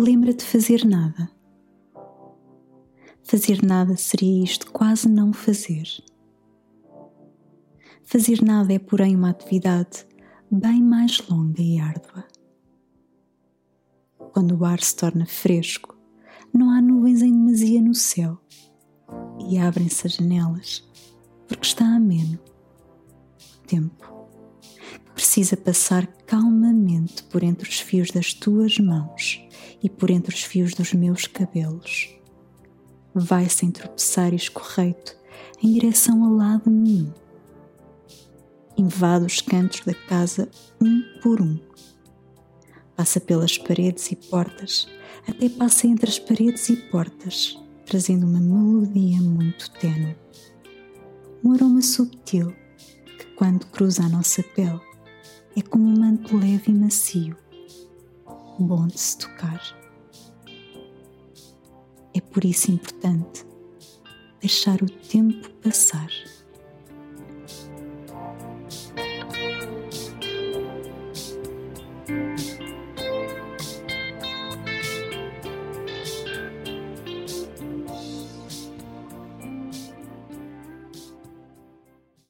lembra de fazer nada. Fazer nada seria isto quase não fazer. Fazer nada é, porém, uma atividade bem mais longa e árdua. Quando o ar se torna fresco, não há nuvens em demasia no céu e abrem-se as janelas porque está ameno o tempo que precisa passar calmamente por entre os fios das tuas mãos e por entre os fios dos meus cabelos. Vai sem tropeçar e escorreito em direção a lado nenhum invade os cantos da casa um por um. Passa pelas paredes e portas, até passa entre as paredes e portas, trazendo uma melodia muito tenue. Um aroma subtil que, quando cruza a nossa pele, é como um manto leve e macio, bom de se tocar. É por isso importante deixar o tempo passar